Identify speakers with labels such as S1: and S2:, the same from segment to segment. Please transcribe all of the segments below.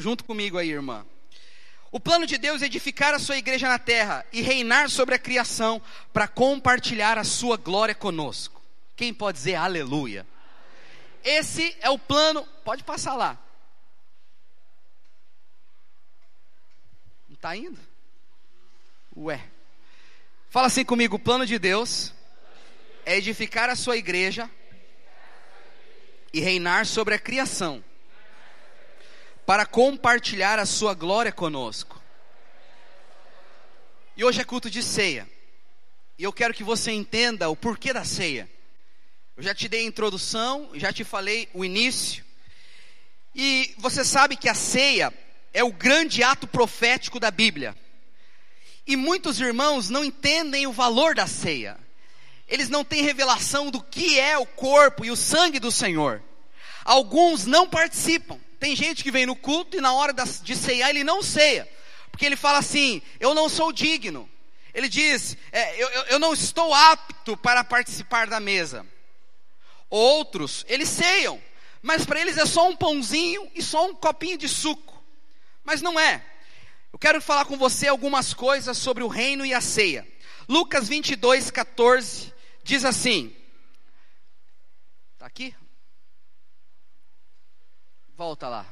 S1: Junto comigo aí, irmã. O plano de Deus é edificar a sua igreja na terra e reinar sobre a criação para compartilhar a sua glória conosco. Quem pode dizer aleluia? Esse é o plano. Pode passar lá. Não está indo? Ué. Fala assim comigo: o plano de Deus é edificar a sua igreja e reinar sobre a criação para compartilhar a sua glória conosco. E hoje é culto de ceia. E eu quero que você entenda o porquê da ceia. Eu já te dei a introdução, já te falei o início. E você sabe que a ceia é o grande ato profético da Bíblia. E muitos irmãos não entendem o valor da ceia. Eles não têm revelação do que é o corpo e o sangue do Senhor. Alguns não participam. Tem gente que vem no culto e na hora de ceiar ele não ceia. Porque ele fala assim: Eu não sou digno. Ele diz: é, eu, eu não estou apto para participar da mesa. Outros, eles ceiam, mas para eles é só um pãozinho e só um copinho de suco. Mas não é. Eu quero falar com você algumas coisas sobre o reino e a ceia. Lucas 22, 14 diz assim: Está aqui? Volta lá.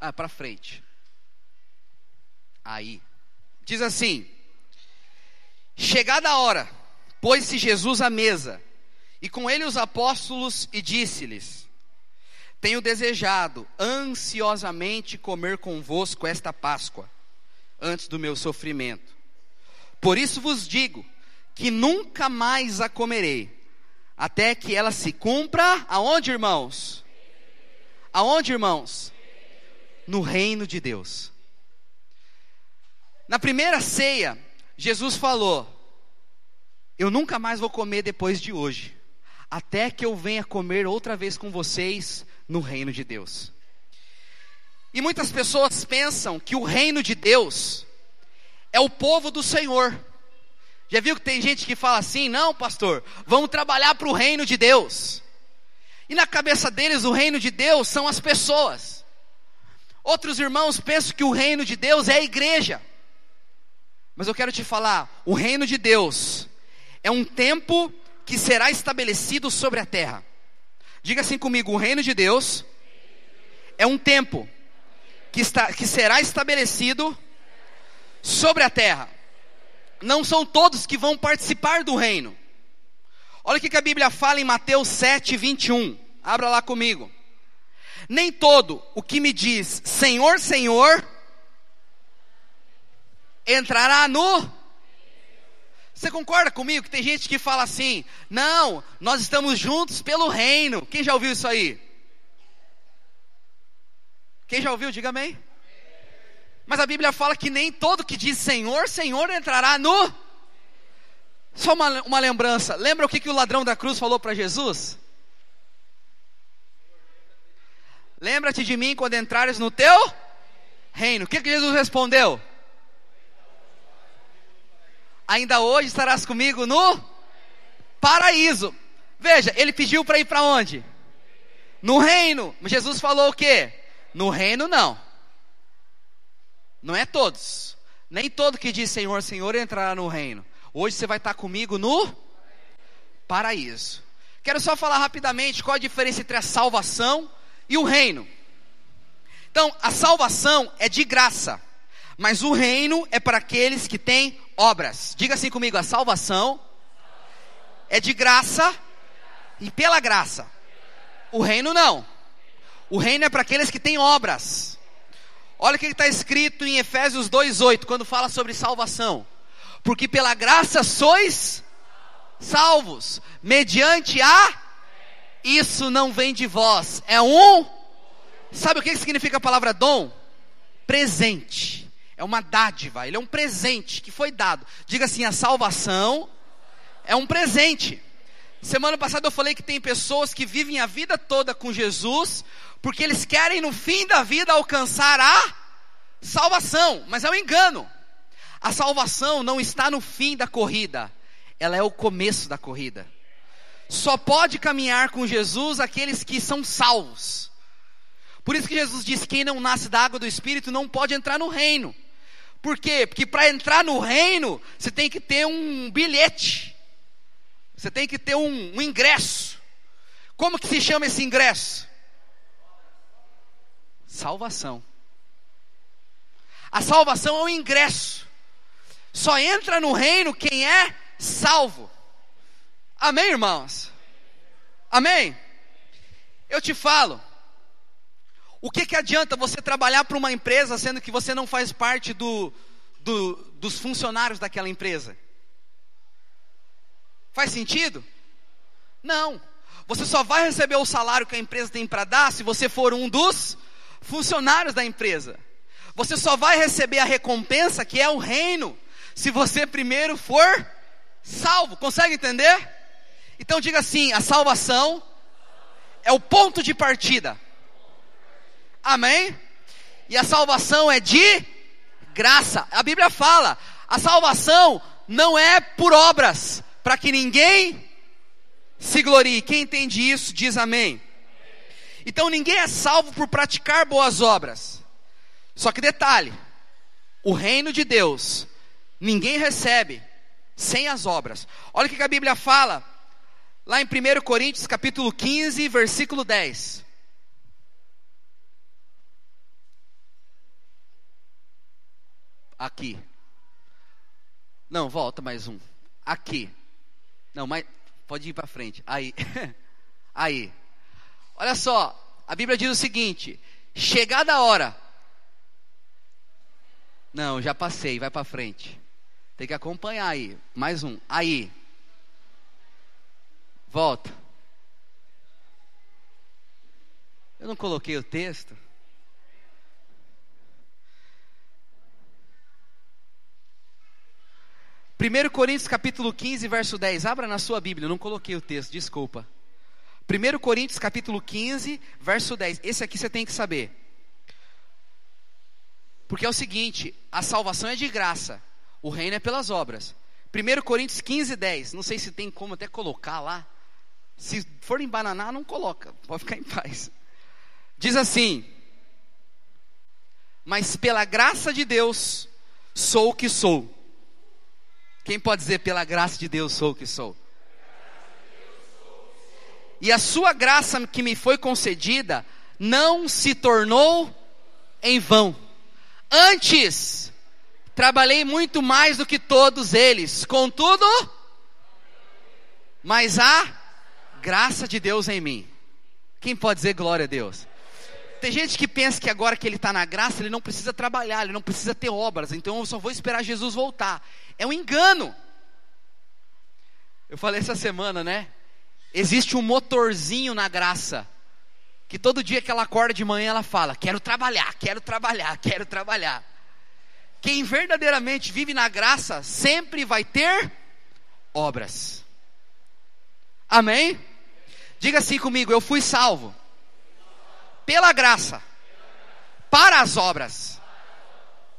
S1: Ah, para frente. Aí. Diz assim: Chegada a hora, pôs-se Jesus à mesa e com ele os apóstolos, e disse-lhes: Tenho desejado ansiosamente comer convosco esta Páscoa, antes do meu sofrimento. Por isso vos digo que nunca mais a comerei, até que ela se cumpra, aonde, irmãos? Aonde, irmãos? No reino de Deus. Na primeira ceia, Jesus falou: Eu nunca mais vou comer depois de hoje até que eu venha comer outra vez com vocês no reino de Deus. E muitas pessoas pensam que o reino de Deus é o povo do Senhor. Já viu que tem gente que fala assim: não, pastor, vamos trabalhar para o reino de Deus. E na cabeça deles, o reino de Deus são as pessoas. Outros irmãos pensam que o reino de Deus é a igreja. Mas eu quero te falar: o reino de Deus é um tempo que será estabelecido sobre a terra. Diga assim comigo: o reino de Deus é um tempo que, está, que será estabelecido sobre a terra. Não são todos que vão participar do reino. Olha o que a Bíblia fala em Mateus 7, 21. Abra lá comigo. Nem todo o que me diz Senhor, Senhor, entrará no você concorda comigo que tem gente que fala assim: não, nós estamos juntos pelo reino. Quem já ouviu isso aí? Quem já ouviu, diga amém. Mas a Bíblia fala que nem todo que diz Senhor, Senhor entrará no. Só uma, uma lembrança: lembra o que, que o ladrão da cruz falou para Jesus? Lembra-te de mim quando entrares no teu reino. O que, que Jesus respondeu? ainda hoje estarás comigo no paraíso. Veja, ele pediu para ir para onde? No reino. Jesus falou o quê? No reino não. Não é todos. Nem todo que diz Senhor, Senhor entrará no reino. Hoje você vai estar comigo no paraíso. Quero só falar rapidamente qual a diferença entre a salvação e o reino. Então, a salvação é de graça, mas o reino é para aqueles que têm obras. Diga assim comigo: a salvação é de graça e pela graça. O reino não. O reino é para aqueles que têm obras. Olha o que está escrito em Efésios 2,8, quando fala sobre salvação. Porque pela graça sois salvos, mediante a. Isso não vem de vós, é um. Sabe o que significa a palavra dom? Presente. É uma dádiva, ele é um presente que foi dado. Diga assim: a salvação é um presente. Semana passada eu falei que tem pessoas que vivem a vida toda com Jesus, porque eles querem no fim da vida alcançar a salvação, mas é um engano. A salvação não está no fim da corrida, ela é o começo da corrida. Só pode caminhar com Jesus aqueles que são salvos. Por isso que Jesus disse: quem não nasce da água do Espírito não pode entrar no reino. Por quê? Porque para entrar no reino, você tem que ter um bilhete, você tem que ter um, um ingresso. Como que se chama esse ingresso? Salvação. A salvação é o ingresso. Só entra no reino quem é salvo. Amém, irmãos? Amém? Eu te falo. O que, que adianta você trabalhar para uma empresa sendo que você não faz parte do, do, dos funcionários daquela empresa? Faz sentido? Não. Você só vai receber o salário que a empresa tem para dar se você for um dos funcionários da empresa. Você só vai receber a recompensa que é o reino se você primeiro for salvo. Consegue entender? Então diga assim: a salvação é o ponto de partida. Amém? E a salvação é de graça. A Bíblia fala: a salvação não é por obras, para que ninguém se glorie. Quem entende isso, diz amém. Então ninguém é salvo por praticar boas obras. Só que detalhe: o reino de Deus ninguém recebe sem as obras. Olha o que a Bíblia fala lá em 1 Coríntios capítulo 15, versículo 10. Aqui. Não, volta mais um. Aqui. Não, mas pode ir para frente. Aí. Aí. Olha só, a Bíblia diz o seguinte: chegada a hora. Não, já passei, vai para frente. Tem que acompanhar aí. Mais um. Aí. Volta. Eu não coloquei o texto. Primeiro Coríntios capítulo 15, verso 10. Abra na sua Bíblia, eu não coloquei o texto, desculpa. 1 Coríntios capítulo 15, verso 10. Esse aqui você tem que saber. Porque é o seguinte, a salvação é de graça, o reino é pelas obras. 1 Coríntios 15, 10. Não sei se tem como até colocar lá. Se for em bananá, não coloca, pode ficar em paz. Diz assim: Mas pela graça de Deus, sou o que sou. Quem pode dizer, pela graça de Deus, sou o que sou? E a sua graça que me foi concedida não se tornou em vão. Antes, trabalhei muito mais do que todos eles. Contudo, mas há graça de Deus em mim. Quem pode dizer glória a Deus? Tem gente que pensa que agora que ele está na graça, ele não precisa trabalhar, ele não precisa ter obras, então eu só vou esperar Jesus voltar. É um engano. Eu falei essa semana, né? Existe um motorzinho na graça. Que todo dia que ela acorda de manhã ela fala: Quero trabalhar, quero trabalhar, quero trabalhar. Quem verdadeiramente vive na graça sempre vai ter obras. Amém? Diga assim comigo: Eu fui salvo pela graça para as obras.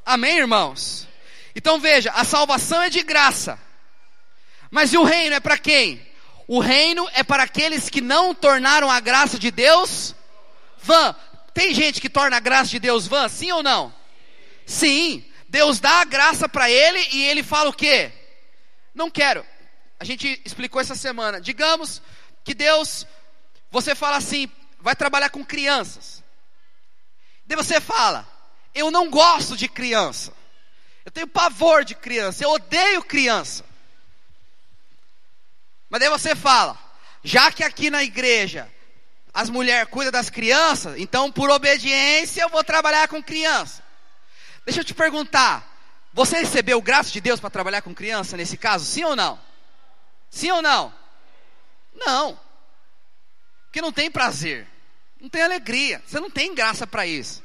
S1: Amém, irmãos? Então veja: a salvação é de graça, mas e o reino é para quem? O reino é para aqueles que não tornaram a graça de Deus vã. Tem gente que torna a graça de Deus vã, sim ou não? Sim. Deus dá a graça para ele e ele fala o quê? Não quero. A gente explicou essa semana. Digamos que Deus, você fala assim, vai trabalhar com crianças. Daí você fala, eu não gosto de criança. Eu tenho pavor de criança, eu odeio criança. Mas daí você fala, já que aqui na igreja as mulheres cuidam das crianças, então por obediência eu vou trabalhar com criança. Deixa eu te perguntar, você recebeu graça de Deus para trabalhar com criança nesse caso? Sim ou não? Sim ou não? Não. Porque não tem prazer, não tem alegria, você não tem graça para isso.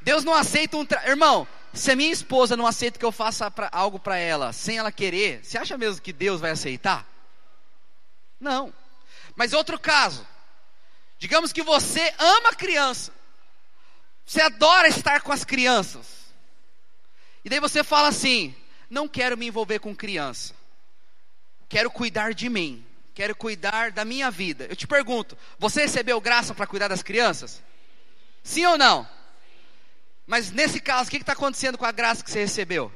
S1: Deus não aceita um. Tra... Irmão, se a minha esposa não aceita que eu faça pra, algo para ela sem ela querer, você acha mesmo que Deus vai aceitar? Não. Mas outro caso. Digamos que você ama criança. Você adora estar com as crianças. E daí você fala assim: não quero me envolver com criança. Quero cuidar de mim. Quero cuidar da minha vida. Eu te pergunto: você recebeu graça para cuidar das crianças? Sim ou não? Mas nesse caso, o que está acontecendo com a graça que você recebeu?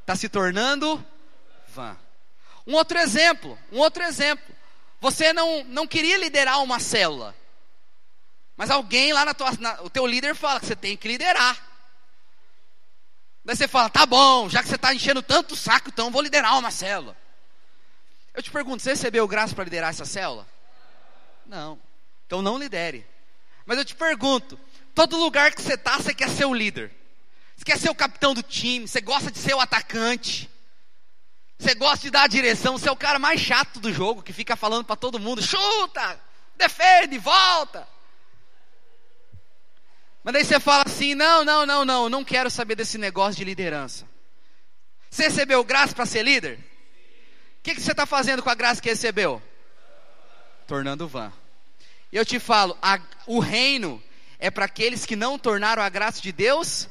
S1: Está se tornando vã. Um outro exemplo, um outro exemplo. Você não, não queria liderar uma célula. Mas alguém lá na tua, na, o teu líder fala que você tem que liderar. Daí você fala, tá bom, já que você está enchendo tanto saco, então vou liderar uma célula. Eu te pergunto, você recebeu graça para liderar essa célula? Não. Então não lidere. Mas eu te pergunto, todo lugar que você está, você quer ser o líder. Você quer ser o capitão do time, você gosta de ser o atacante. Você gosta de dar a direção, você é o cara mais chato do jogo, que fica falando para todo mundo, chuta, defende, volta. Mas daí você fala assim: não, não, não, não, não quero saber desse negócio de liderança. Você recebeu graça para ser líder? O que, que você está fazendo com a graça que recebeu? Tornando vã. Eu te falo: a, o reino é para aqueles que não tornaram a graça de Deus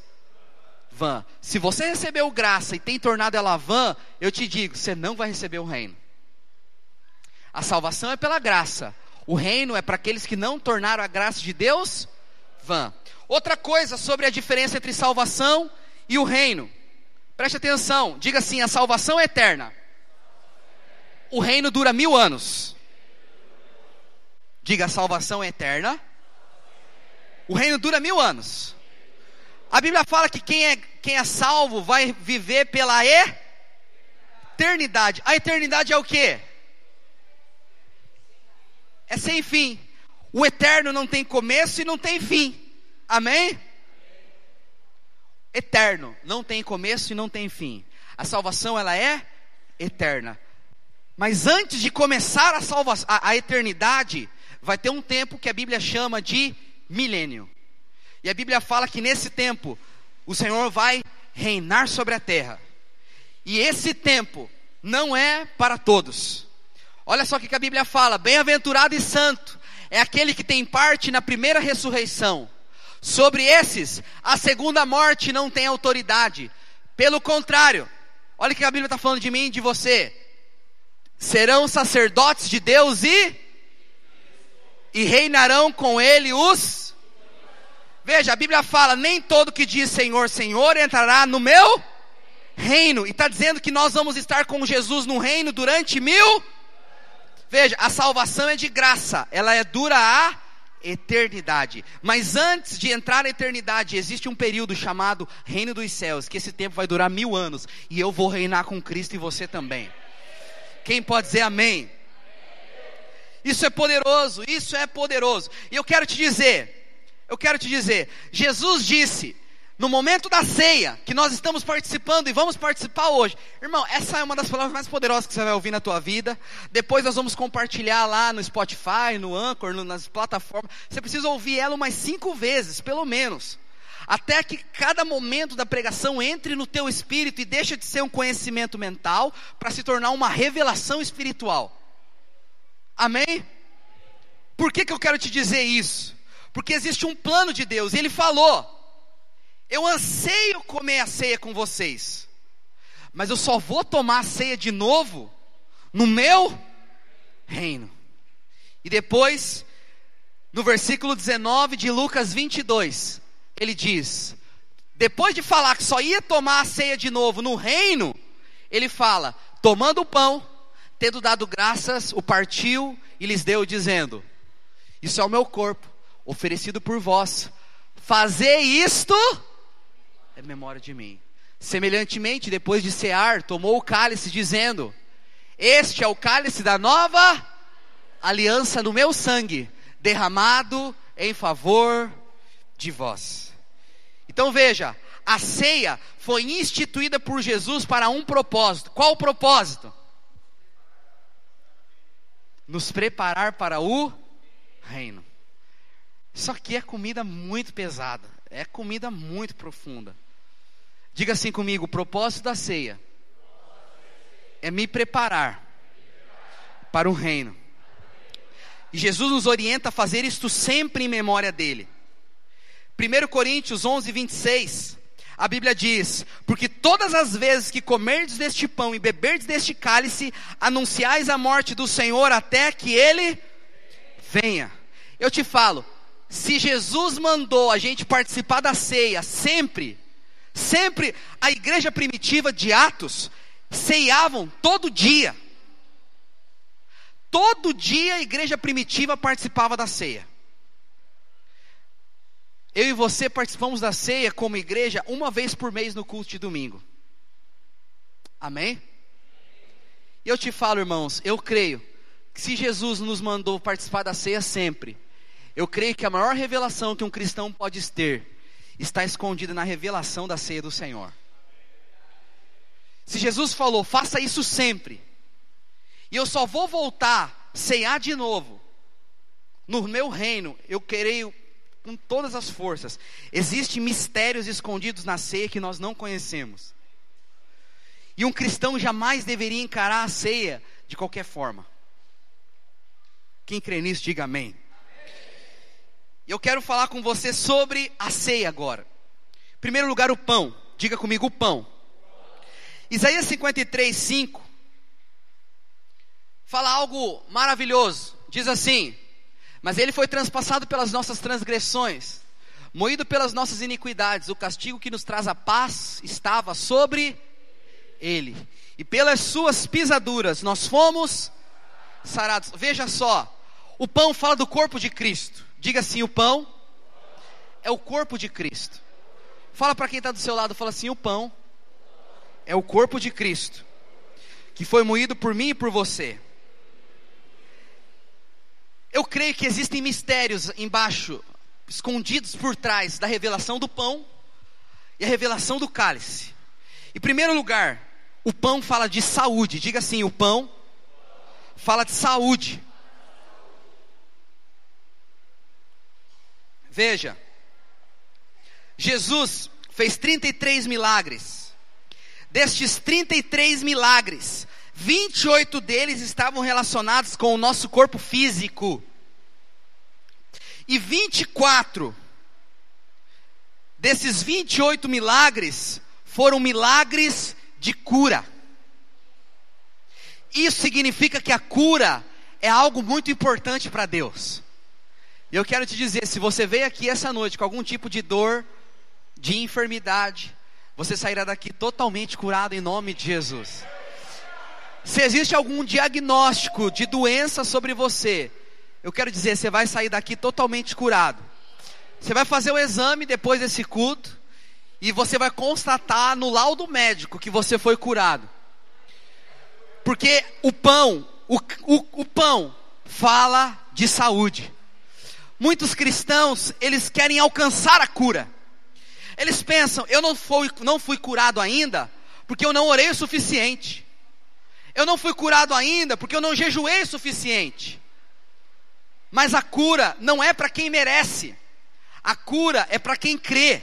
S1: vã. Se você recebeu graça e tem tornado ela vã, eu te digo: você não vai receber o reino. A salvação é pela graça. O reino é para aqueles que não tornaram a graça de Deus vã. Outra coisa sobre a diferença entre salvação e o reino. Preste atenção, diga assim: a salvação é eterna. O reino dura mil anos. Diga, a salvação é eterna. O reino dura mil anos. A Bíblia fala que quem é, quem é salvo vai viver pela eternidade. A eternidade é o que? É sem fim. O eterno não tem começo e não tem fim. Amém? Eterno, não tem começo e não tem fim. A salvação ela é eterna. Mas antes de começar a salvação, a, a eternidade, vai ter um tempo que a Bíblia chama de milênio. E a Bíblia fala que nesse tempo o Senhor vai reinar sobre a terra. E esse tempo não é para todos. Olha só o que a Bíblia fala: bem-aventurado e santo é aquele que tem parte na primeira ressurreição. Sobre esses, a segunda morte não tem autoridade. Pelo contrário, olha o que a Bíblia está falando de mim e de você. Serão sacerdotes de Deus e, e reinarão com ele os. Veja, a Bíblia fala: nem todo que diz Senhor, Senhor entrará no meu reino. E está dizendo que nós vamos estar com Jesus no reino durante mil. Veja, a salvação é de graça, ela é dura a eternidade. Mas antes de entrar na eternidade, existe um período chamado Reino dos Céus, que esse tempo vai durar mil anos, e eu vou reinar com Cristo e você também. Quem pode dizer amém? Isso é poderoso, isso é poderoso. E eu quero te dizer, eu quero te dizer, Jesus disse: no momento da ceia, que nós estamos participando e vamos participar hoje. Irmão, essa é uma das palavras mais poderosas que você vai ouvir na tua vida. Depois nós vamos compartilhar lá no Spotify, no Anchor, no, nas plataformas. Você precisa ouvir ela umas cinco vezes, pelo menos. Até que cada momento da pregação entre no teu espírito e deixa de ser um conhecimento mental para se tornar uma revelação espiritual. Amém? Por que, que eu quero te dizer isso? Porque existe um plano de Deus, e Ele falou. Eu anseio comer a ceia com vocês, mas eu só vou tomar a ceia de novo no meu reino. E depois, no versículo 19 de Lucas 22, ele diz: depois de falar que só ia tomar a ceia de novo no reino, ele fala: tomando o pão, tendo dado graças, o partiu e lhes deu, dizendo: Isso é o meu corpo, oferecido por vós. Fazer isto memória de mim. Semelhantemente, depois de cear, tomou o cálice, dizendo: Este é o cálice da nova aliança no meu sangue, derramado em favor de vós. Então veja, a ceia foi instituída por Jesus para um propósito. Qual o propósito? Nos preparar para o reino. Isso aqui é comida muito pesada, é comida muito profunda. Diga assim comigo: o propósito da ceia é me preparar para o reino. E Jesus nos orienta a fazer isto sempre em memória dele. 1 Coríntios 11, 26, a Bíblia diz: Porque todas as vezes que comerdes deste pão e beberdes deste cálice, anunciais a morte do Senhor até que ele venha. Eu te falo, se Jesus mandou a gente participar da ceia sempre, sempre a igreja primitiva de Atos ceiavam todo dia. Todo dia a igreja primitiva participava da ceia. Eu e você participamos da ceia como igreja uma vez por mês no culto de domingo. Amém? E eu te falo, irmãos, eu creio que se Jesus nos mandou participar da ceia sempre, eu creio que a maior revelação que um cristão pode ter está escondida na revelação da ceia do Senhor. Se Jesus falou, faça isso sempre, e eu só vou voltar, cear de novo, no meu reino, eu creio com todas as forças. Existem mistérios escondidos na ceia que nós não conhecemos. E um cristão jamais deveria encarar a ceia de qualquer forma. Quem crê nisso, diga amém. Eu quero falar com você sobre a ceia agora. Em primeiro lugar, o pão. Diga comigo, o pão. Isaías 53, 5 fala algo maravilhoso. Diz assim: Mas ele foi transpassado pelas nossas transgressões, moído pelas nossas iniquidades. O castigo que nos traz a paz estava sobre ele, e pelas suas pisaduras nós fomos sarados. Veja só, o pão fala do corpo de Cristo. Diga assim: o pão é o corpo de Cristo. Fala para quem está do seu lado, fala assim: o pão é o corpo de Cristo, que foi moído por mim e por você. Eu creio que existem mistérios embaixo, escondidos por trás da revelação do pão e a revelação do cálice. Em primeiro lugar, o pão fala de saúde. Diga assim: o pão fala de saúde. Veja, Jesus fez 33 milagres. Destes 33 milagres, 28 deles estavam relacionados com o nosso corpo físico. E 24 desses 28 milagres foram milagres de cura. Isso significa que a cura é algo muito importante para Deus. E eu quero te dizer: se você veio aqui essa noite com algum tipo de dor, de enfermidade, você sairá daqui totalmente curado em nome de Jesus. Se existe algum diagnóstico de doença sobre você, eu quero dizer, você vai sair daqui totalmente curado. Você vai fazer o exame depois desse culto e você vai constatar no laudo médico que você foi curado. Porque o pão, o, o, o pão fala de saúde. Muitos cristãos, eles querem alcançar a cura. Eles pensam, eu não fui, não fui curado ainda, porque eu não orei o suficiente. Eu não fui curado ainda, porque eu não jejuei o suficiente. Mas a cura não é para quem merece. A cura é para quem crê.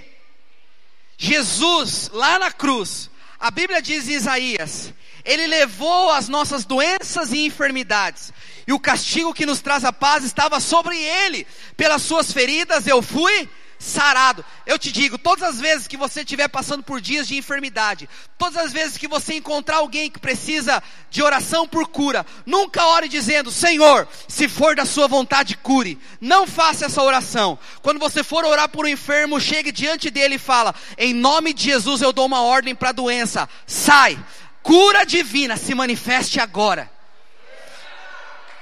S1: Jesus, lá na cruz, a Bíblia diz em Isaías: Ele levou as nossas doenças e enfermidades, e o castigo que nos traz a paz estava sobre ele. Pelas suas feridas eu fui sarado. Eu te digo, todas as vezes que você estiver passando por dias de enfermidade, todas as vezes que você encontrar alguém que precisa de oração por cura, nunca ore dizendo: Senhor, se for da sua vontade, cure. Não faça essa oração. Quando você for orar por um enfermo, chegue diante dele e fala: Em nome de Jesus eu dou uma ordem para a doença. Sai. Cura divina se manifeste agora.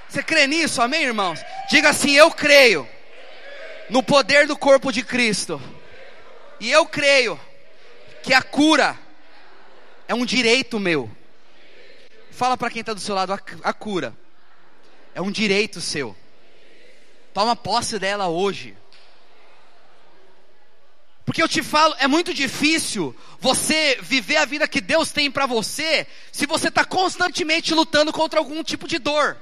S1: Você crê nisso, amém, irmãos? Diga assim: Eu creio no poder do corpo de Cristo, e eu creio que a cura é um direito meu. Fala para quem está do seu lado: a, cura é um direito seu. Toma posse dela hoje. Porque eu te falo, é muito difícil você viver a vida que Deus tem para você se você está constantemente lutando contra algum tipo de dor.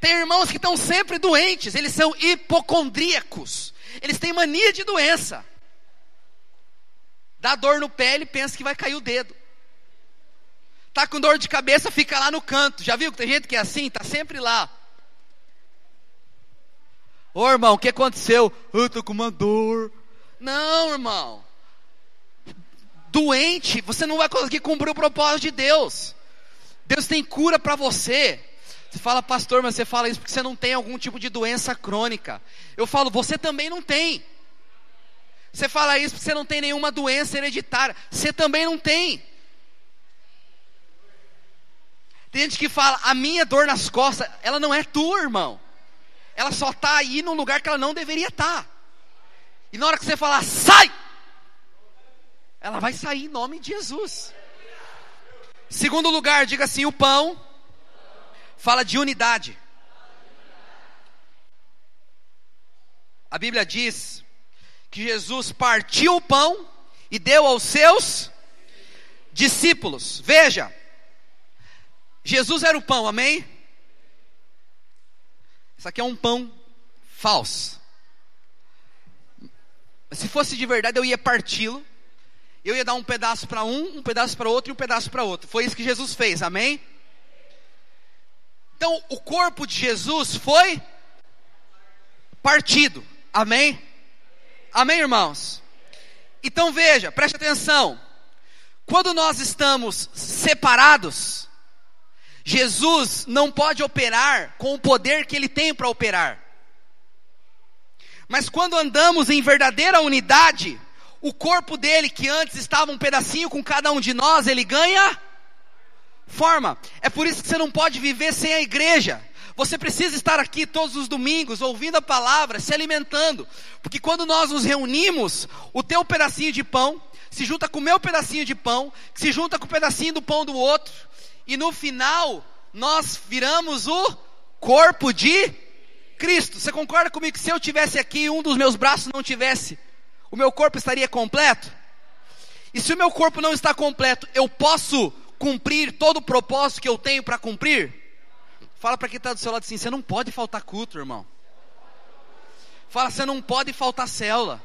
S1: Tem irmãos que estão sempre doentes, eles são hipocondríacos. Eles têm mania de doença. Dá dor no pé, ele pensa que vai cair o dedo. Tá com dor de cabeça, fica lá no canto. Já viu que tem gente que é assim, tá sempre lá. Ô irmão, o que aconteceu? Eu tô com uma dor. Não, irmão. Doente, você não vai conseguir cumprir o propósito de Deus. Deus tem cura para você. Você fala, pastor, mas você fala isso porque você não tem algum tipo de doença crônica. Eu falo, você também não tem. Você fala isso porque você não tem nenhuma doença hereditária. Você também não tem. Tem gente que fala, a minha dor nas costas, ela não é tua, irmão. Ela só está aí num lugar que ela não deveria estar. Tá. E na hora que você falar, sai! Ela vai sair em nome de Jesus. Segundo lugar, diga assim: o pão fala de unidade. A Bíblia diz que Jesus partiu o pão e deu aos seus discípulos. Veja, Jesus era o pão, amém? Isso aqui é um pão falso. Se fosse de verdade, eu ia parti-lo. Eu ia dar um pedaço para um, um pedaço para outro e um pedaço para outro. Foi isso que Jesus fez, amém? Então, o corpo de Jesus foi partido. Amém? Amém, irmãos? Então veja, preste atenção. Quando nós estamos separados, Jesus não pode operar com o poder que ele tem para operar. Mas quando andamos em verdadeira unidade, o corpo dele, que antes estava um pedacinho com cada um de nós, ele ganha forma. É por isso que você não pode viver sem a igreja. Você precisa estar aqui todos os domingos, ouvindo a palavra, se alimentando. Porque quando nós nos reunimos, o teu pedacinho de pão se junta com o meu pedacinho de pão, que se junta com o pedacinho do pão do outro, e no final nós viramos o corpo de Cristo. Você concorda comigo que se eu tivesse aqui e um dos meus braços não tivesse, o meu corpo estaria completo? E se o meu corpo não está completo, eu posso cumprir todo o propósito que eu tenho para cumprir? Fala para quem está do seu lado assim: você não pode faltar culto, irmão. Fala, você não pode faltar célula.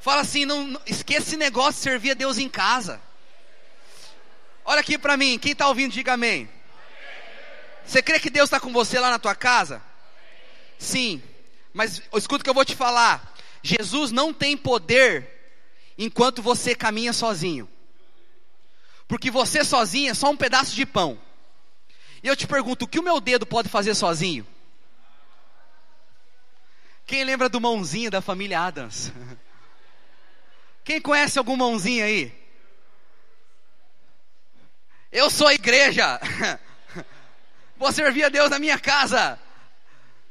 S1: Fala assim: não, esqueça esse negócio de servir a Deus em casa. Olha aqui para mim, quem está ouvindo, diga amém. Você crê que Deus está com você lá na tua casa? Sim, mas escuta o que eu vou te falar. Jesus não tem poder enquanto você caminha sozinho. Porque você sozinho é só um pedaço de pão. E eu te pergunto, o que o meu dedo pode fazer sozinho? Quem lembra do mãozinho da família Adams? Quem conhece algum mãozinho aí? Eu sou a igreja. Vou servir a Deus na minha casa.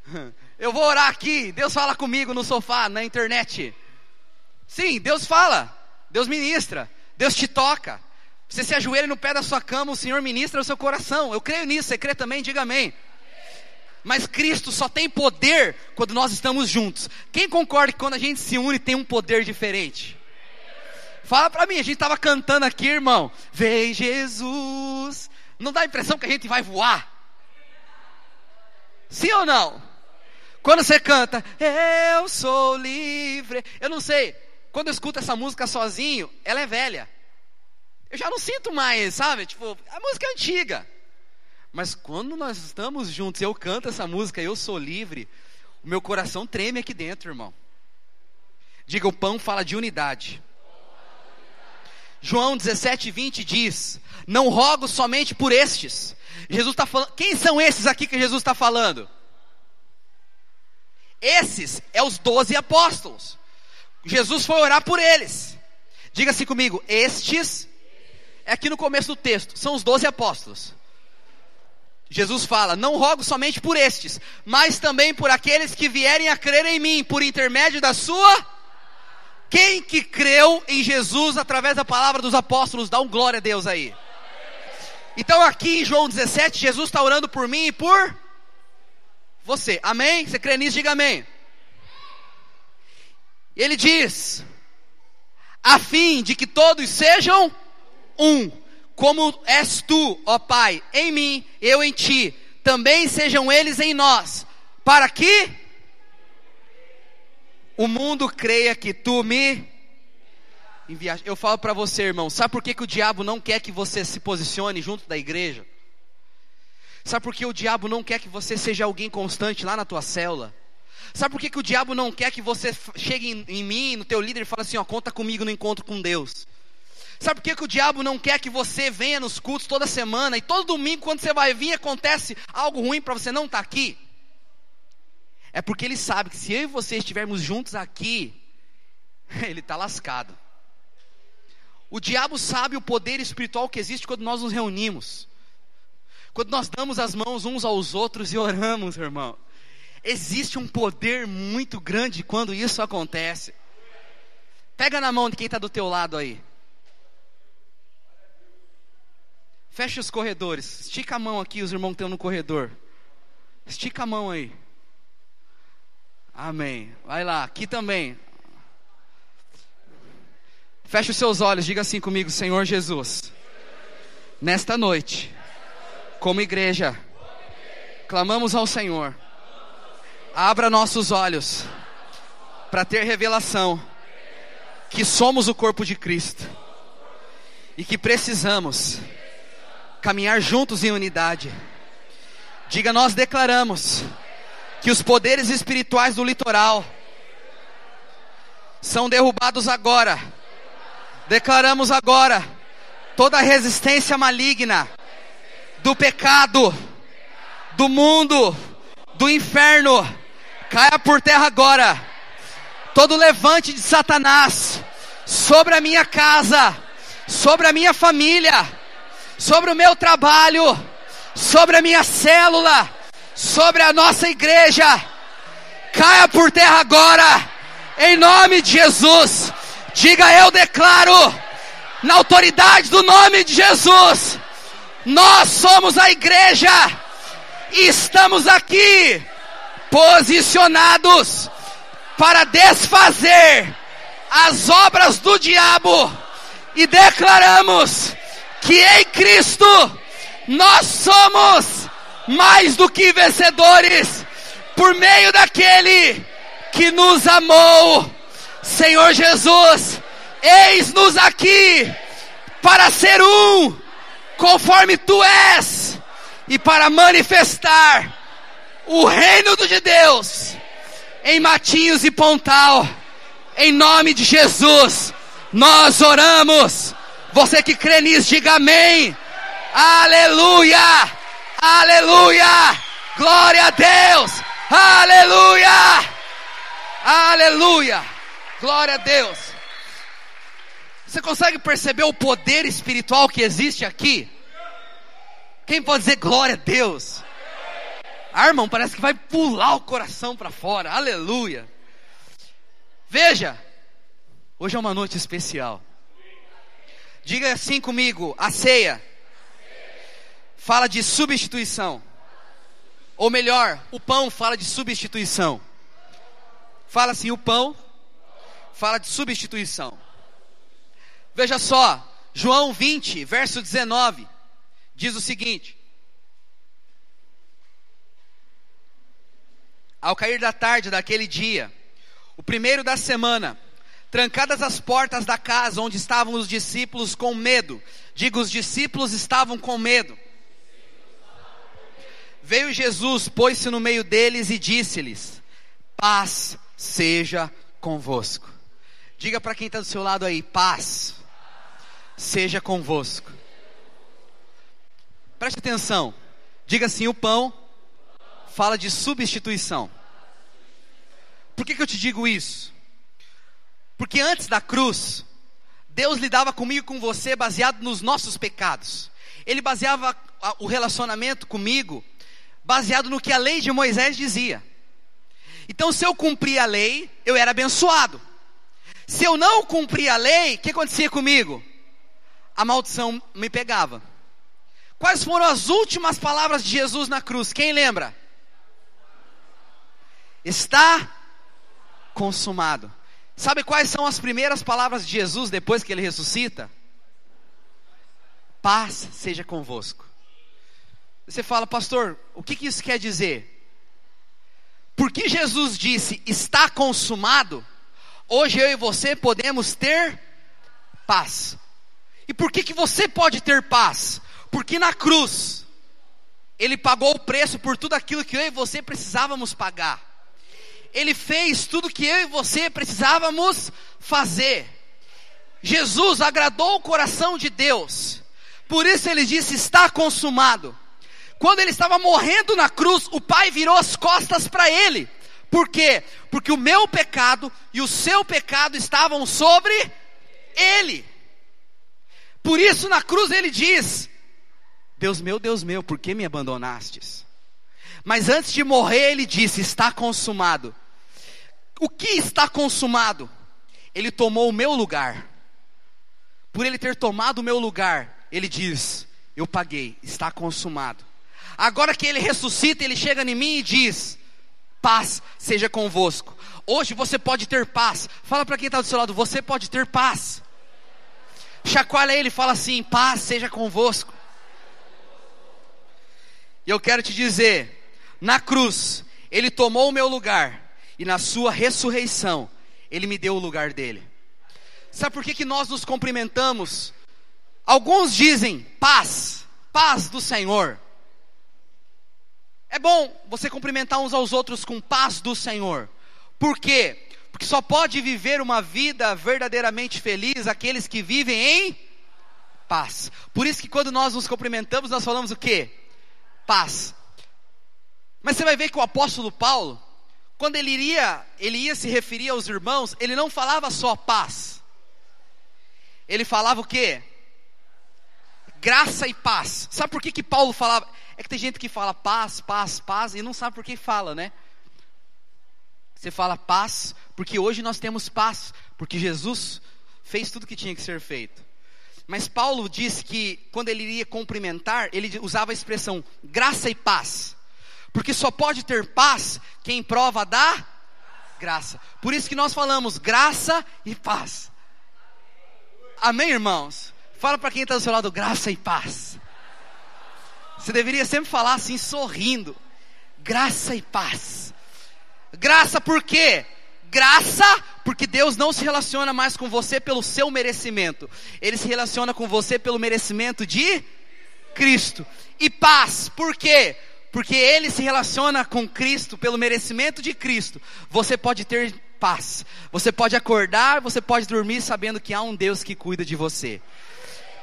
S1: Eu vou orar aqui. Deus fala comigo no sofá, na internet. Sim, Deus fala. Deus ministra. Deus te toca. Você se ajoelha no pé da sua cama, o Senhor ministra o seu coração. Eu creio nisso, você crê também? Diga amém. Mas Cristo só tem poder quando nós estamos juntos. Quem concorda que quando a gente se une tem um poder diferente? Fala para mim, a gente estava cantando aqui, irmão. Vem Jesus. Não dá a impressão que a gente vai voar? Sim ou não? Quando você canta, eu sou livre. Eu não sei, quando eu escuto essa música sozinho, ela é velha. Eu já não sinto mais, sabe? Tipo, a música é antiga. Mas quando nós estamos juntos, eu canto essa música, eu sou livre, o meu coração treme aqui dentro, irmão. Diga, o pão fala de unidade. João 17, 20 diz: Não rogo somente por estes. Jesus está falando. Quem são esses aqui que Jesus está falando? Esses é os doze apóstolos. Jesus foi orar por eles. Diga assim comigo: Estes é aqui no começo do texto, são os doze apóstolos. Jesus fala: Não rogo somente por estes, mas também por aqueles que vierem a crer em mim, por intermédio da sua. Quem que creu em Jesus através da palavra dos apóstolos, dá um glória a Deus aí. Então aqui em João 17, Jesus está orando por mim e por você. Amém? Você crê nisso? Diga amém. Ele diz: a fim de que todos sejam um, como és tu, ó Pai, em mim, eu em ti, também sejam eles em nós, para que o mundo creia que tu me enviaste. Eu falo para você, irmão, sabe por que, que o diabo não quer que você se posicione junto da igreja? Sabe por que o diabo não quer que você seja alguém constante lá na tua célula? Sabe por que, que o diabo não quer que você chegue em, em mim, no teu líder, e fale assim, ó, conta comigo no encontro com Deus? Sabe por que, que o diabo não quer que você venha nos cultos toda semana e todo domingo, quando você vai vir, acontece algo ruim para você não estar tá aqui? É porque ele sabe que se eu e você estivermos juntos aqui, ele está lascado. O diabo sabe o poder espiritual que existe quando nós nos reunimos, quando nós damos as mãos uns aos outros e oramos, irmão. Existe um poder muito grande quando isso acontece. Pega na mão de quem está do teu lado aí. Fecha os corredores. Estica a mão aqui, os irmãos que estão no corredor. Estica a mão aí. Amém. Vai lá, aqui também. Feche os seus olhos, diga assim comigo, Senhor Jesus. Nesta noite, como igreja, clamamos ao Senhor. Abra nossos olhos para ter revelação que somos o corpo de Cristo e que precisamos caminhar juntos em unidade. Diga, nós declaramos que os poderes espirituais do litoral são derrubados agora. Declaramos agora toda resistência maligna do pecado, do mundo, do inferno, caia por terra agora. Todo levante de Satanás sobre a minha casa, sobre a minha família, sobre o meu trabalho, sobre a minha célula, sobre a nossa igreja. Caia por terra agora, em nome de Jesus. Diga eu declaro, na autoridade do nome de Jesus, nós somos a igreja estamos aqui posicionados para desfazer as obras do diabo e declaramos que em Cristo nós somos mais do que vencedores por meio daquele que nos amou. Senhor Jesus, eis-nos aqui para ser um, conforme tu és, e para manifestar o reino de Deus em Matinhos e Pontal, em nome de Jesus, nós oramos. Você que crê nisso, diga amém. Aleluia! Aleluia! Glória a Deus! Aleluia! Aleluia! Glória a Deus! Você consegue perceber o poder espiritual que existe aqui? Quem pode dizer glória a Deus? Ah, irmão, parece que vai pular o coração para fora. Aleluia! Veja, hoje é uma noite especial. Diga assim comigo: a ceia fala de substituição. Ou melhor, o pão fala de substituição. Fala assim: o pão fala de substituição. Veja só, João 20, verso 19, diz o seguinte: Ao cair da tarde daquele dia, o primeiro da semana, Trancadas as portas da casa onde estavam os discípulos com medo. Digo, os discípulos estavam com medo. Veio Jesus, pôs-se no meio deles e disse-lhes: Paz seja convosco. Diga para quem está do seu lado aí: Paz seja convosco. Preste atenção. Diga assim: o pão fala de substituição. Por que, que eu te digo isso? Porque antes da cruz, Deus lidava comigo e com você baseado nos nossos pecados. Ele baseava o relacionamento comigo baseado no que a lei de Moisés dizia. Então, se eu cumpria a lei, eu era abençoado. Se eu não cumpria a lei, o que acontecia comigo? A maldição me pegava. Quais foram as últimas palavras de Jesus na cruz? Quem lembra? Está consumado. Sabe quais são as primeiras palavras de Jesus depois que ele ressuscita? Paz seja convosco. Você fala, pastor, o que, que isso quer dizer? Porque Jesus disse, está consumado, hoje eu e você podemos ter paz. E por que, que você pode ter paz? Porque na cruz, Ele pagou o preço por tudo aquilo que eu e você precisávamos pagar. Ele fez tudo que eu e você precisávamos fazer. Jesus agradou o coração de Deus. Por isso ele disse: está consumado. Quando ele estava morrendo na cruz, o Pai virou as costas para ele. Por quê? Porque o meu pecado e o seu pecado estavam sobre ele. Por isso na cruz ele diz: Deus meu, Deus meu, por que me abandonastes? Mas antes de morrer, ele disse: Está consumado. O que está consumado? Ele tomou o meu lugar. Por ele ter tomado o meu lugar, ele diz: Eu paguei, está consumado. Agora que ele ressuscita, ele chega em mim e diz: Paz seja convosco. Hoje você pode ter paz. Fala para quem está do seu lado: Você pode ter paz. Chacoalha ele, fala assim: Paz seja convosco. E eu quero te dizer: na cruz, ele tomou o meu lugar, e na sua ressurreição, ele me deu o lugar dele. Sabe por que, que nós nos cumprimentamos? Alguns dizem paz, paz do Senhor. É bom você cumprimentar uns aos outros com paz do Senhor. Por quê? Porque só pode viver uma vida verdadeiramente feliz aqueles que vivem em paz. Por isso que quando nós nos cumprimentamos, nós falamos o quê? paz. Mas você vai ver que o apóstolo Paulo, quando ele iria, ele ia se referir aos irmãos, ele não falava só paz. Ele falava o quê? Graça e paz. Sabe por que, que Paulo falava? É que tem gente que fala paz, paz, paz e não sabe por que fala, né? Você fala paz, porque hoje nós temos paz, porque Jesus fez tudo que tinha que ser feito. Mas Paulo disse que quando ele iria cumprimentar, ele usava a expressão graça e paz. Porque só pode ter paz quem prova da graça. Por isso que nós falamos graça e paz. Amém, irmãos? Fala para quem está do seu lado, graça e paz. Você deveria sempre falar assim, sorrindo. Graça e paz. Graça por quê? Graça, porque Deus não se relaciona mais com você pelo seu merecimento, Ele se relaciona com você pelo merecimento de Cristo. E paz, por quê? Porque Ele se relaciona com Cristo pelo merecimento de Cristo. Você pode ter paz, você pode acordar, você pode dormir sabendo que há um Deus que cuida de você.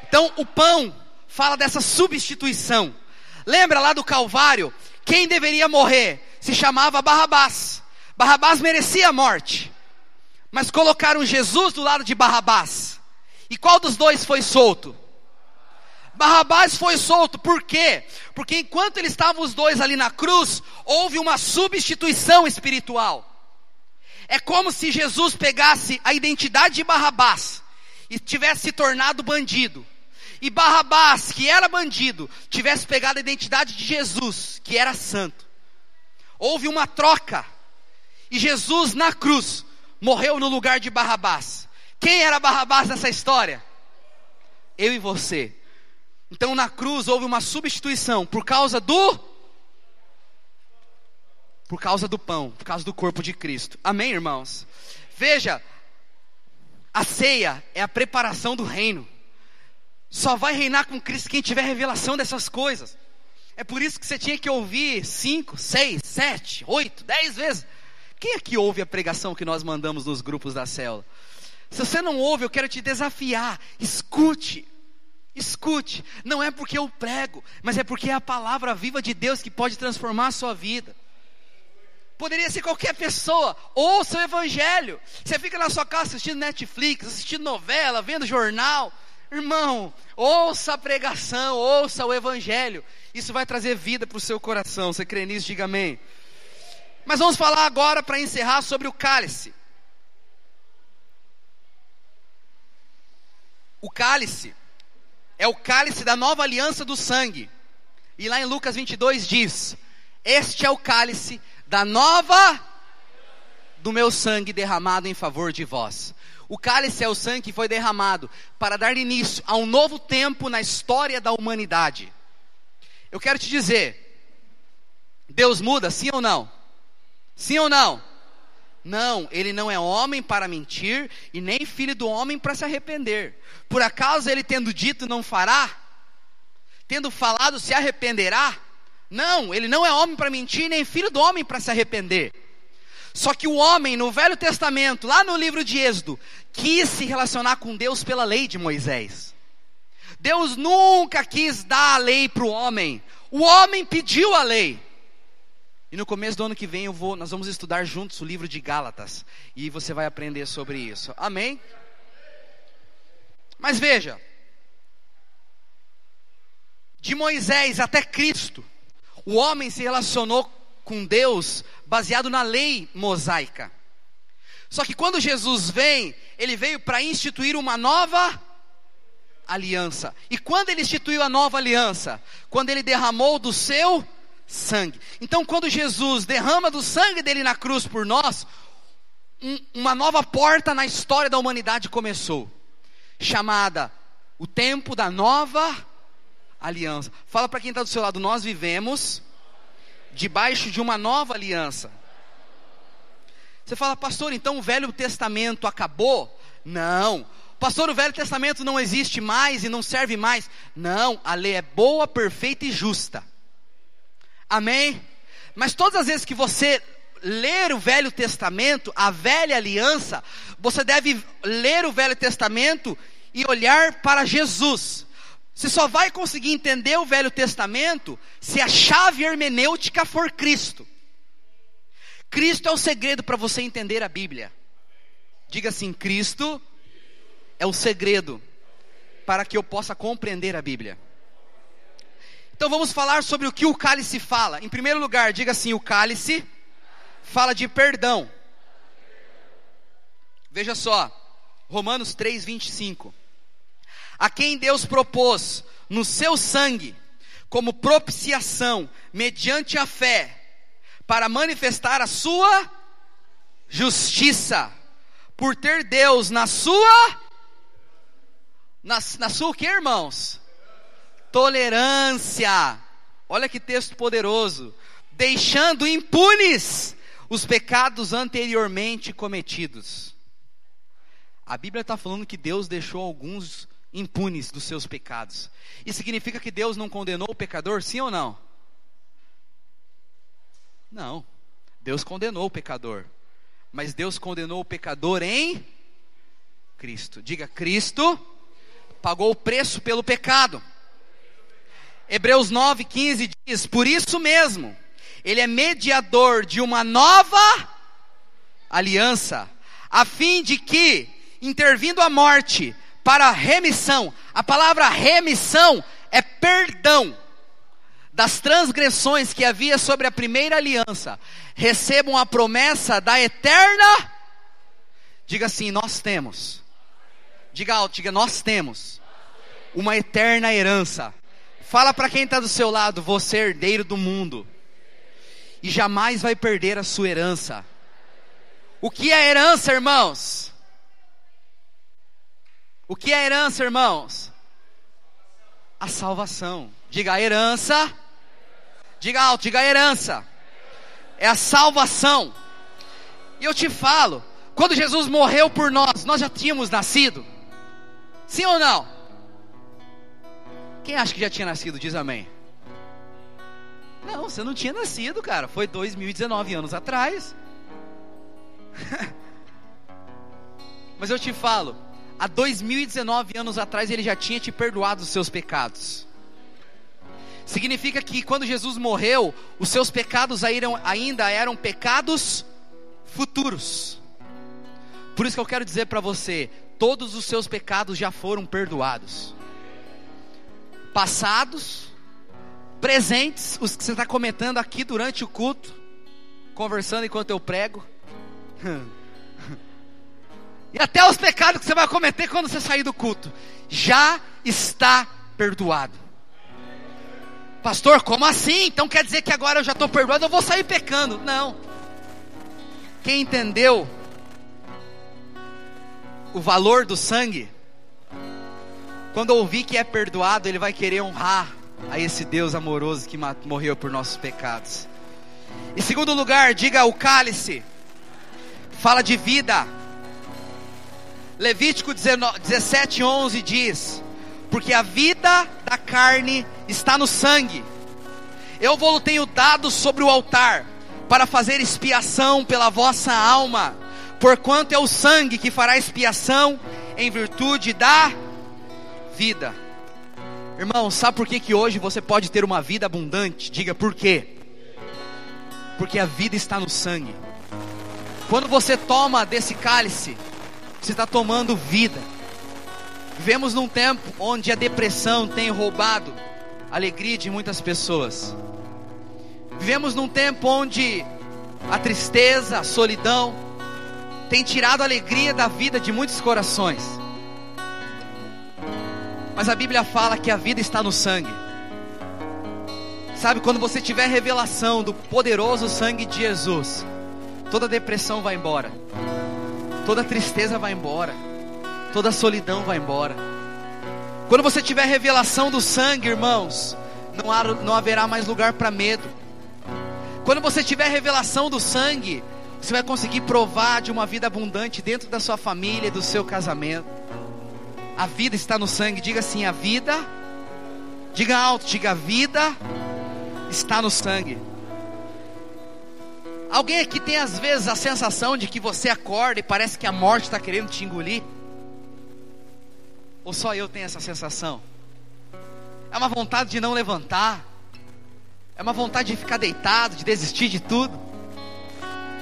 S1: Então, o pão fala dessa substituição. Lembra lá do Calvário? Quem deveria morrer? Se chamava Barrabás. Barrabás merecia a morte, mas colocaram Jesus do lado de Barrabás. E qual dos dois foi solto? Barrabás foi solto, por quê? Porque enquanto eles estavam os dois ali na cruz, houve uma substituição espiritual. É como se Jesus pegasse a identidade de Barrabás e tivesse se tornado bandido. E Barrabás, que era bandido, tivesse pegado a identidade de Jesus, que era santo. Houve uma troca. E Jesus na cruz morreu no lugar de Barrabás. Quem era Barrabás nessa história? Eu e você. Então na cruz houve uma substituição por causa do por causa do pão, por causa do corpo de Cristo. Amém, irmãos. Veja, a ceia é a preparação do reino. Só vai reinar com Cristo quem tiver revelação dessas coisas. É por isso que você tinha que ouvir cinco, seis, sete, oito, dez vezes. Quem aqui ouve a pregação que nós mandamos nos grupos da célula? Se você não ouve, eu quero te desafiar. Escute. Escute. Não é porque eu prego, mas é porque é a palavra viva de Deus que pode transformar a sua vida. Poderia ser qualquer pessoa. Ouça o evangelho. Você fica na sua casa assistindo Netflix, assistindo novela, vendo jornal. Irmão, ouça a pregação, ouça o evangelho. Isso vai trazer vida para o seu coração. Você crê nisso? Diga amém. Mas vamos falar agora para encerrar sobre o cálice. O cálice é o cálice da nova aliança do sangue. E lá em Lucas 22 diz: Este é o cálice da nova do meu sangue derramado em favor de vós. O cálice é o sangue que foi derramado para dar início a um novo tempo na história da humanidade. Eu quero te dizer, Deus muda, sim ou não? Sim ou não? Não, ele não é homem para mentir e nem filho do homem para se arrepender. Por acaso ele tendo dito não fará? Tendo falado se arrependerá? Não, ele não é homem para mentir nem filho do homem para se arrepender. Só que o homem no Velho Testamento, lá no livro de Êxodo, quis se relacionar com Deus pela lei de Moisés. Deus nunca quis dar a lei para o homem. O homem pediu a lei. E no começo do ano que vem eu vou, nós vamos estudar juntos o livro de Gálatas e você vai aprender sobre isso. Amém? Mas veja, de Moisés até Cristo, o homem se relacionou com Deus baseado na lei mosaica. Só que quando Jesus vem, ele veio para instituir uma nova aliança. E quando ele instituiu a nova aliança? Quando ele derramou do seu sangue. Então, quando Jesus derrama do sangue dele na cruz por nós, um, uma nova porta na história da humanidade começou, chamada o tempo da nova aliança. Fala para quem está do seu lado, nós vivemos debaixo de uma nova aliança. Você fala, pastor, então o Velho Testamento acabou? Não. Pastor, o Velho Testamento não existe mais e não serve mais. Não, a lei é boa, perfeita e justa. Amém? Mas todas as vezes que você ler o Velho Testamento, a velha aliança, você deve ler o Velho Testamento e olhar para Jesus. Você só vai conseguir entender o Velho Testamento se a chave hermenêutica for Cristo. Cristo é o segredo para você entender a Bíblia. Diga assim: Cristo é o segredo para que eu possa compreender a Bíblia. Então vamos falar sobre o que o cálice fala. Em primeiro lugar, diga assim: o cálice fala de perdão. Veja só, Romanos 3, 25 a quem Deus propôs no seu sangue como propiciação mediante a fé para manifestar a sua justiça por ter Deus na sua na, na sua o que, irmãos? Tolerância. Olha que texto poderoso. Deixando impunes os pecados anteriormente cometidos. A Bíblia está falando que Deus deixou alguns impunes dos seus pecados. Isso significa que Deus não condenou o pecador, sim ou não? Não. Deus condenou o pecador. Mas Deus condenou o pecador em Cristo. Diga, Cristo pagou o preço pelo pecado. Hebreus 9,15 diz: Por isso mesmo, Ele é mediador de uma nova aliança, a fim de que, intervindo a morte, para remissão. A palavra remissão é perdão das transgressões que havia sobre a primeira aliança. Recebam a promessa da eterna. Diga assim: nós temos. Diga alto, diga: nós temos uma eterna herança. Fala para quem está do seu lado: você é herdeiro do mundo e jamais vai perder a sua herança. O que é herança, irmãos? O que é herança, irmãos? A salvação. Diga a herança. Diga alto, diga a herança. É a salvação. E eu te falo, quando Jesus morreu por nós, nós já tínhamos nascido? Sim ou não? Quem acha que já tinha nascido, diz amém. Não, você não tinha nascido, cara. Foi 2019 anos atrás. Mas eu te falo, há 2019 anos atrás ele já tinha te perdoado os seus pecados. Significa que quando Jesus morreu, os seus pecados ainda eram pecados futuros. Por isso que eu quero dizer para você: todos os seus pecados já foram perdoados. Passados, presentes, os que você está comentando aqui durante o culto, conversando enquanto eu prego. e até os pecados que você vai cometer quando você sair do culto, já está perdoado. Pastor, como assim? Então quer dizer que agora eu já estou perdoado, eu vou sair pecando? Não. Quem entendeu o valor do sangue, quando ouvir que é perdoado, ele vai querer honrar a esse Deus amoroso que morreu por nossos pecados. Em segundo lugar, diga o cálice, fala de vida. Levítico 17, 11 diz: Porque a vida da carne está no sangue, eu vou tenho dado sobre o altar, para fazer expiação pela vossa alma, porquanto é o sangue que fará expiação em virtude da vida. Irmão, sabe por que, que hoje você pode ter uma vida abundante? Diga por quê? Porque a vida está no sangue. Quando você toma desse cálice, você está tomando vida. Vivemos num tempo onde a depressão tem roubado a alegria de muitas pessoas. Vivemos num tempo onde a tristeza, a solidão tem tirado a alegria da vida de muitos corações. Mas a Bíblia fala que a vida está no sangue. Sabe, quando você tiver revelação do poderoso sangue de Jesus, toda depressão vai embora, toda tristeza vai embora, toda solidão vai embora. Quando você tiver revelação do sangue, irmãos, não, há, não haverá mais lugar para medo. Quando você tiver revelação do sangue, você vai conseguir provar de uma vida abundante dentro da sua família e do seu casamento. A vida está no sangue. Diga assim: a vida. Diga alto, diga a vida está no sangue. Alguém aqui tem às vezes a sensação de que você acorda e parece que a morte está querendo te engolir? Ou só eu tenho essa sensação? É uma vontade de não levantar, é uma vontade de ficar deitado, de desistir de tudo.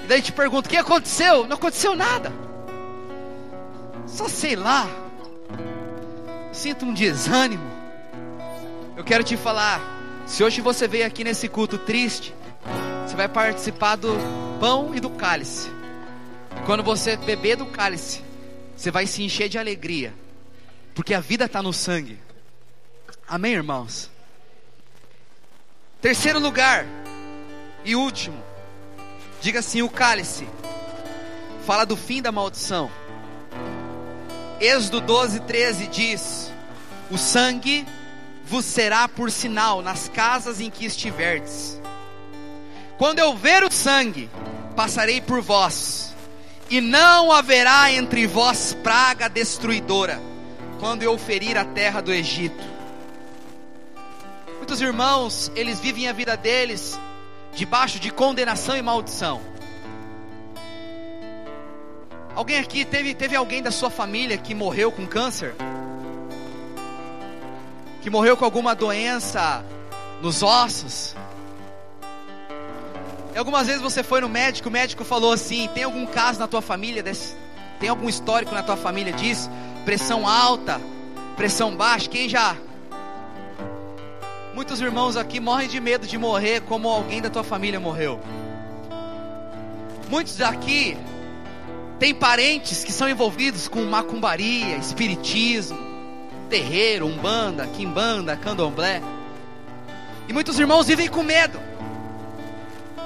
S1: E daí te pergunto: o que aconteceu? Não aconteceu nada. Só sei lá. Sinto um desânimo. Eu quero te falar, se hoje você veio aqui nesse culto triste, você vai participar do pão e do cálice. Quando você beber do cálice, você vai se encher de alegria, porque a vida está no sangue. Amém, irmãos? Terceiro lugar e último, diga assim: o cálice fala do fim da maldição. Êxodo 12, 13 diz: O sangue vos será por sinal nas casas em que estiverdes. Quando eu ver o sangue, passarei por vós, e não haverá entre vós praga destruidora, quando eu ferir a terra do Egito. Muitos irmãos, eles vivem a vida deles debaixo de condenação e maldição. Alguém aqui teve, teve alguém da sua família que morreu com câncer? que morreu com alguma doença nos ossos. E algumas vezes você foi no médico, o médico falou assim: tem algum caso na tua família, desse, tem algum histórico na tua família disso? Pressão alta, pressão baixa, quem já? Muitos irmãos aqui morrem de medo de morrer como alguém da tua família morreu. Muitos aqui têm parentes que são envolvidos com macumbaria, espiritismo, terreiro, umbanda, quimbanda, candomblé. E muitos irmãos vivem com medo.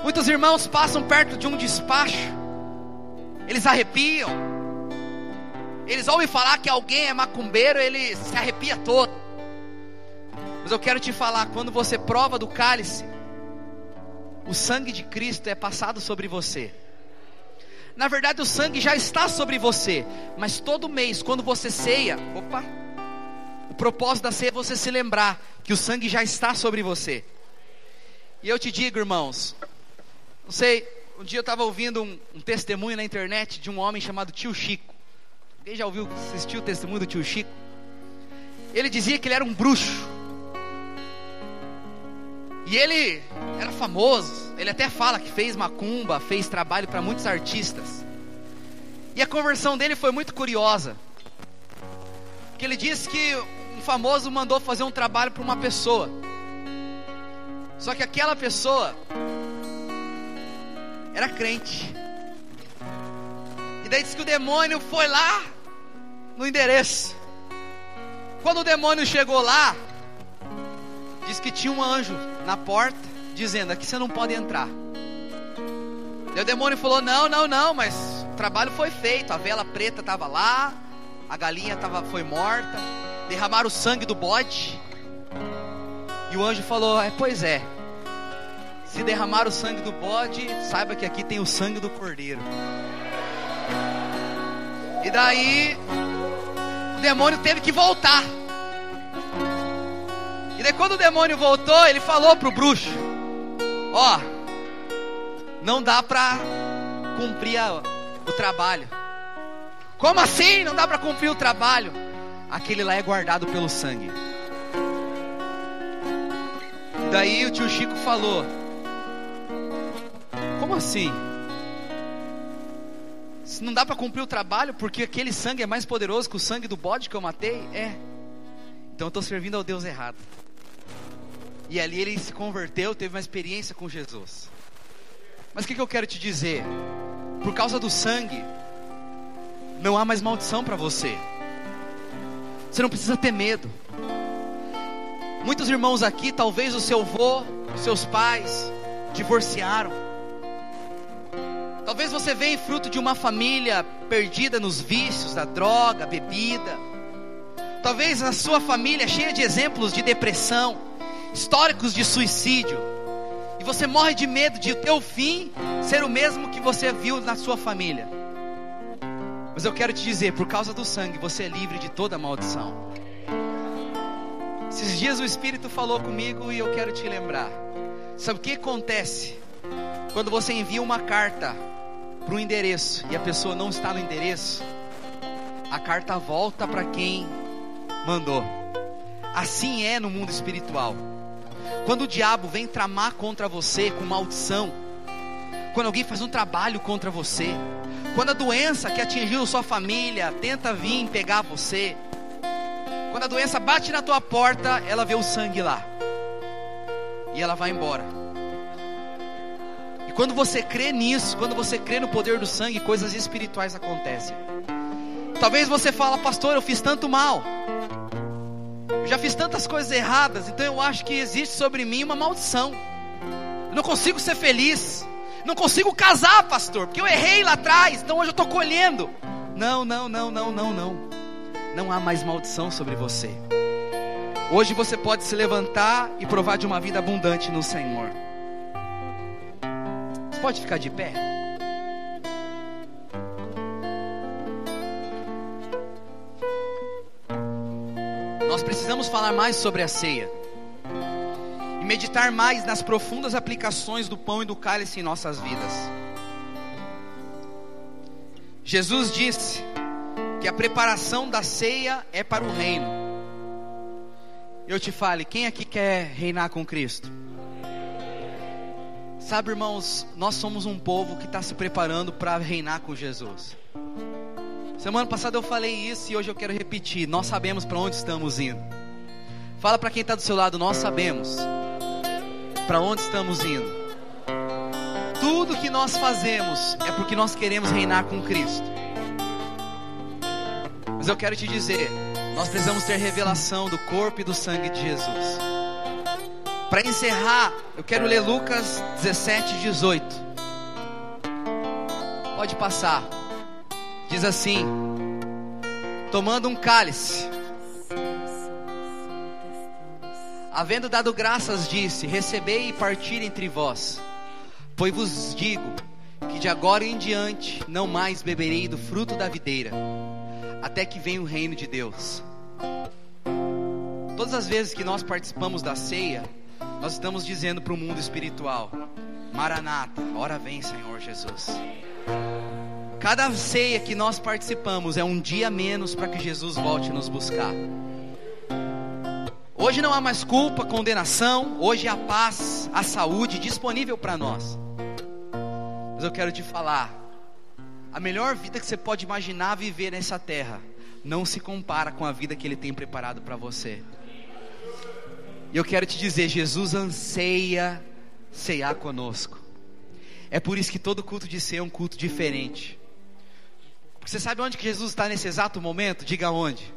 S1: Muitos irmãos passam perto de um despacho, eles arrepiam. Eles ouvem falar que alguém é macumbeiro, ele se arrepia todo. Mas eu quero te falar, quando você prova do cálice, o sangue de Cristo é passado sobre você. Na verdade, o sangue já está sobre você, mas todo mês, quando você ceia, opa, o propósito da ceia é você se lembrar que o sangue já está sobre você. E eu te digo, irmãos, não sei, um dia eu estava ouvindo um, um, testemunho na internet de um homem chamado Tio Chico. Alguém já ouviu, assistiu o testemunho do Tio Chico? Ele dizia que ele era um bruxo. E ele era famoso. Ele até fala que fez macumba, fez trabalho para muitos artistas. E a conversão dele foi muito curiosa. Que ele disse que famoso mandou fazer um trabalho para uma pessoa. Só que aquela pessoa era crente. E daí diz que o demônio foi lá no endereço. Quando o demônio chegou lá, diz que tinha um anjo na porta dizendo: aqui você não pode entrar. E o demônio falou: não, não, não, mas o trabalho foi feito. A vela preta estava lá, a galinha tava, foi morta derramaram o sangue do bode. E o anjo falou: é, Pois é, se derramar o sangue do bode, saiba que aqui tem o sangue do cordeiro. E daí, o demônio teve que voltar. E daí, quando o demônio voltou, ele falou pro bruxo: Ó, não dá para cumprir a, o trabalho. Como assim? Não dá para cumprir o trabalho? Aquele lá é guardado pelo sangue. Daí o tio Chico falou: Como assim? Se não dá para cumprir o trabalho porque aquele sangue é mais poderoso que o sangue do bode que eu matei? É. Então eu estou servindo ao Deus errado. E ali ele se converteu, teve uma experiência com Jesus. Mas o que, que eu quero te dizer? Por causa do sangue, não há mais maldição para você. Você não precisa ter medo. Muitos irmãos aqui, talvez o seu avô, os seus pais divorciaram. Talvez você venha fruto de uma família perdida nos vícios, da droga, bebida. Talvez a sua família cheia de exemplos de depressão, históricos de suicídio. E você morre de medo de o teu fim ser o mesmo que você viu na sua família. Mas eu quero te dizer, por causa do sangue, você é livre de toda maldição. Esses dias o Espírito falou comigo e eu quero te lembrar. Sabe o que acontece quando você envia uma carta para um endereço e a pessoa não está no endereço? A carta volta para quem mandou. Assim é no mundo espiritual. Quando o diabo vem tramar contra você com maldição, quando alguém faz um trabalho contra você, quando a doença que atingiu sua família tenta vir pegar você, quando a doença bate na tua porta, ela vê o sangue lá. E ela vai embora. E quando você crê nisso, quando você crê no poder do sangue, coisas espirituais acontecem. Talvez você fala, pastor, eu fiz tanto mal. Eu já fiz tantas coisas erradas, então eu acho que existe sobre mim uma maldição. Eu não consigo ser feliz. Não consigo casar, pastor, porque eu errei lá atrás, então hoje eu estou colhendo. Não, não, não, não, não, não não há mais maldição sobre você. Hoje você pode se levantar e provar de uma vida abundante no Senhor. Você pode ficar de pé? Nós precisamos falar mais sobre a ceia e meditar mais nas profundas aplicações do pão e do cálice em nossas vidas. Jesus disse: que a preparação da ceia é para o reino. Eu te fale, quem aqui quer reinar com Cristo? Sabe, irmãos, nós somos um povo que está se preparando para reinar com Jesus. Semana passada eu falei isso e hoje eu quero repetir. Nós sabemos para onde estamos indo. Fala para quem está do seu lado, nós sabemos para onde estamos indo. Tudo que nós fazemos é porque nós queremos reinar com Cristo. Mas eu quero te dizer, nós precisamos ter revelação do corpo e do sangue de Jesus. Para encerrar, eu quero ler Lucas 17, 18. Pode passar. Diz assim: Tomando um cálice, havendo dado graças, disse: Recebei e partir entre vós, pois vos digo que de agora em diante não mais beberei do fruto da videira até que venha o reino de Deus. Todas as vezes que nós participamos da ceia, nós estamos dizendo para o mundo espiritual: Maranata, hora vem, Senhor Jesus. Cada ceia que nós participamos é um dia menos para que Jesus volte nos buscar. Hoje não há mais culpa, condenação, hoje há paz, a saúde disponível para nós. Mas eu quero te falar, a melhor vida que você pode imaginar viver nessa terra não se compara com a vida que Ele tem preparado para você. E eu quero te dizer: Jesus anseia ceiar conosco. É por isso que todo culto de ceia é um culto diferente. Você sabe onde que Jesus está nesse exato momento? Diga onde.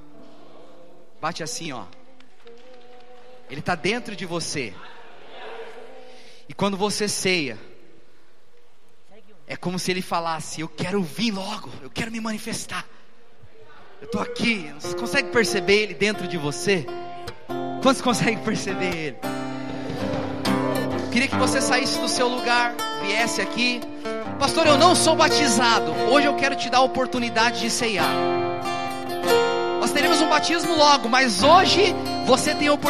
S1: Bate assim, ó. Ele está dentro de você. E quando você ceia, é como se ele falasse: Eu quero vir logo, eu quero me manifestar. Eu estou aqui. Você consegue perceber ele dentro de você? Quantos conseguem perceber ele? Eu queria que você saísse do seu lugar, viesse aqui. Pastor, eu não sou batizado. Hoje eu quero te dar a oportunidade de ceiar. Nós teremos um batismo logo, mas hoje você tem a oportunidade